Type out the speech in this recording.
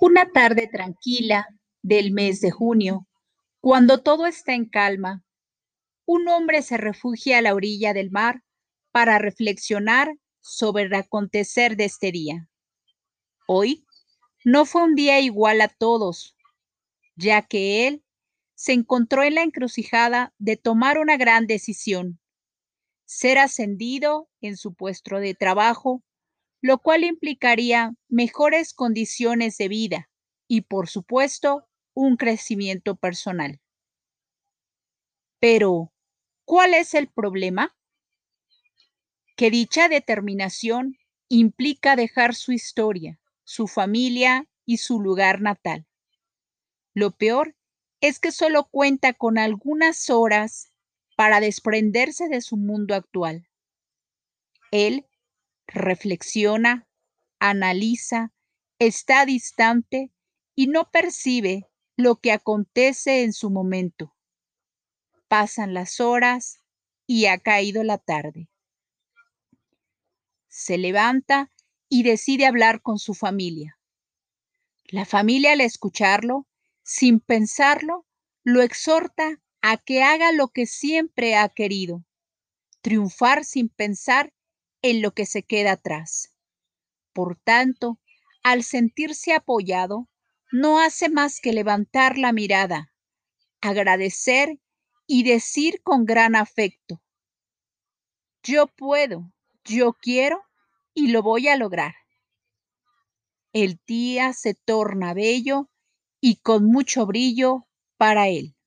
Una tarde tranquila del mes de junio, cuando todo está en calma, un hombre se refugia a la orilla del mar para reflexionar sobre el acontecer de este día. Hoy no fue un día igual a todos, ya que él se encontró en la encrucijada de tomar una gran decisión, ser ascendido en su puesto de trabajo lo cual implicaría mejores condiciones de vida y, por supuesto, un crecimiento personal. Pero, ¿cuál es el problema? Que dicha determinación implica dejar su historia, su familia y su lugar natal. Lo peor es que solo cuenta con algunas horas para desprenderse de su mundo actual. Él reflexiona, analiza, está distante y no percibe lo que acontece en su momento. Pasan las horas y ha caído la tarde. Se levanta y decide hablar con su familia. La familia al escucharlo, sin pensarlo, lo exhorta a que haga lo que siempre ha querido, triunfar sin pensar en lo que se queda atrás. Por tanto, al sentirse apoyado, no hace más que levantar la mirada, agradecer y decir con gran afecto, yo puedo, yo quiero y lo voy a lograr. El día se torna bello y con mucho brillo para él.